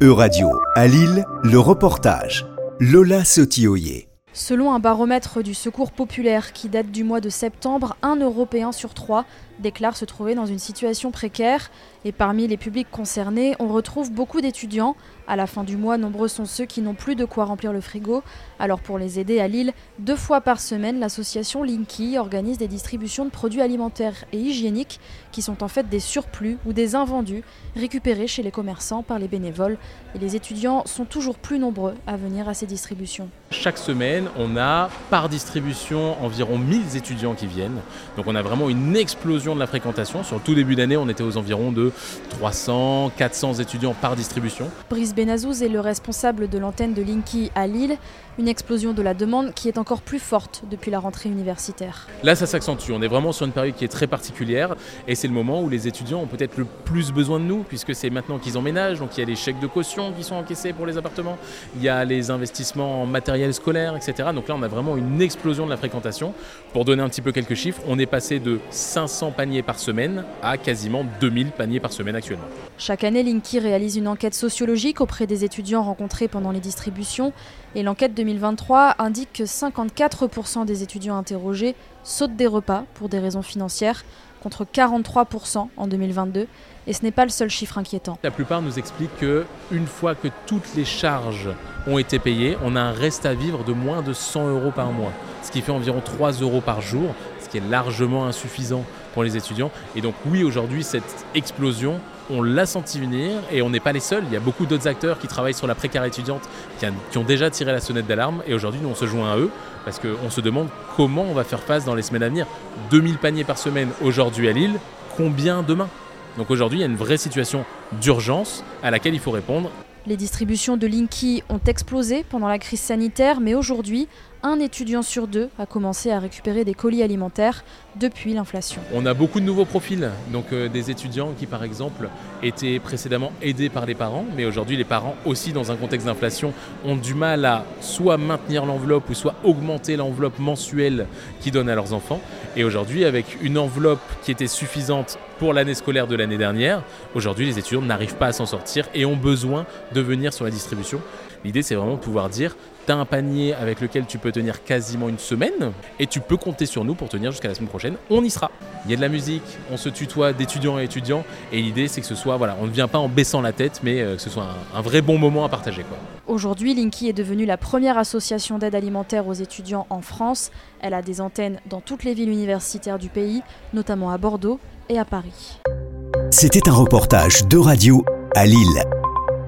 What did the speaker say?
E-Radio, à Lille, le reportage. Lola Sotioyer. Selon un baromètre du Secours populaire qui date du mois de septembre, un Européen sur trois déclare se trouver dans une situation précaire. Et parmi les publics concernés, on retrouve beaucoup d'étudiants. À la fin du mois, nombreux sont ceux qui n'ont plus de quoi remplir le frigo. Alors pour les aider à Lille, deux fois par semaine, l'association Linky organise des distributions de produits alimentaires et hygiéniques qui sont en fait des surplus ou des invendus récupérés chez les commerçants par les bénévoles. Et les étudiants sont toujours plus nombreux à venir à ces distributions. Chaque semaine, on a par distribution environ 1000 étudiants qui viennent. Donc on a vraiment une explosion de la fréquentation. Sur le tout début d'année, on était aux environs de 300, 400 étudiants par distribution. Brice Benazouz est le responsable de l'antenne de Linky à Lille. Une explosion de la demande qui est encore plus forte depuis la rentrée universitaire. Là, ça s'accentue. On est vraiment sur une période qui est très particulière et c'est le moment où les étudiants ont peut-être le plus besoin de nous puisque c'est maintenant qu'ils emménagent. Donc il y a les chèques de caution qui sont encaissés pour les appartements, il y a les investissements en matériel scolaire, etc. Donc là, on a vraiment une explosion de la fréquentation. Pour donner un petit peu quelques chiffres, on est passé de 500 paniers par semaine à quasiment 2000 paniers par semaine actuellement. Chaque année, Linky réalise une enquête sociologique auprès des étudiants rencontrés pendant les distributions et l'enquête 2023 indique que 54% des étudiants interrogés sautent des repas pour des raisons financières contre 43% en 2022 et ce n'est pas le seul chiffre inquiétant. La plupart nous expliquent que une fois que toutes les charges ont été payées, on a un reste à vivre de moins de 100 euros par mois, ce qui fait environ 3 euros par jour, ce qui est largement insuffisant pour les étudiants. Et donc oui, aujourd'hui, cette explosion, on l'a senti venir et on n'est pas les seuls. Il y a beaucoup d'autres acteurs qui travaillent sur la précarité étudiante qui, ont déjà tiré la sonnette d'alarme et aujourd'hui, nous, on se joint à eux parce qu'on se demande comment on va faire face dans les semaines à venir. 2000 paniers par semaine aujourd'hui à Lille, combien demain? Donc aujourd'hui, il y a une vraie situation d'urgence à laquelle il faut répondre les distributions de Linky ont explosé pendant la crise sanitaire, mais aujourd'hui, un étudiant sur deux a commencé à récupérer des colis alimentaires depuis l'inflation. On a beaucoup de nouveaux profils, donc euh, des étudiants qui par exemple étaient précédemment aidés par les parents, mais aujourd'hui les parents aussi dans un contexte d'inflation ont du mal à soit maintenir l'enveloppe ou soit augmenter l'enveloppe mensuelle qu'ils donnent à leurs enfants. Et aujourd'hui avec une enveloppe qui était suffisante pour l'année scolaire de l'année dernière, aujourd'hui les étudiants n'arrivent pas à s'en sortir et ont besoin de venir sur la distribution. L'idée c'est vraiment de pouvoir dire tu as un panier avec lequel tu peux tenir quasiment une semaine et tu peux compter sur nous pour tenir jusqu'à la semaine prochaine. On y sera. Il y a de la musique, on se tutoie d'étudiant à étudiant et l'idée c'est que ce soit, voilà, on ne vient pas en baissant la tête mais euh, que ce soit un, vrai bon moment à partager. Aujourd'hui, Linky est devenue la première association d'aide alimentaire aux étudiants en France. Elle a des antennes dans toutes les villes universitaires du pays, notamment à Bordeaux et à Paris. C'était un reportage de radio à Lille,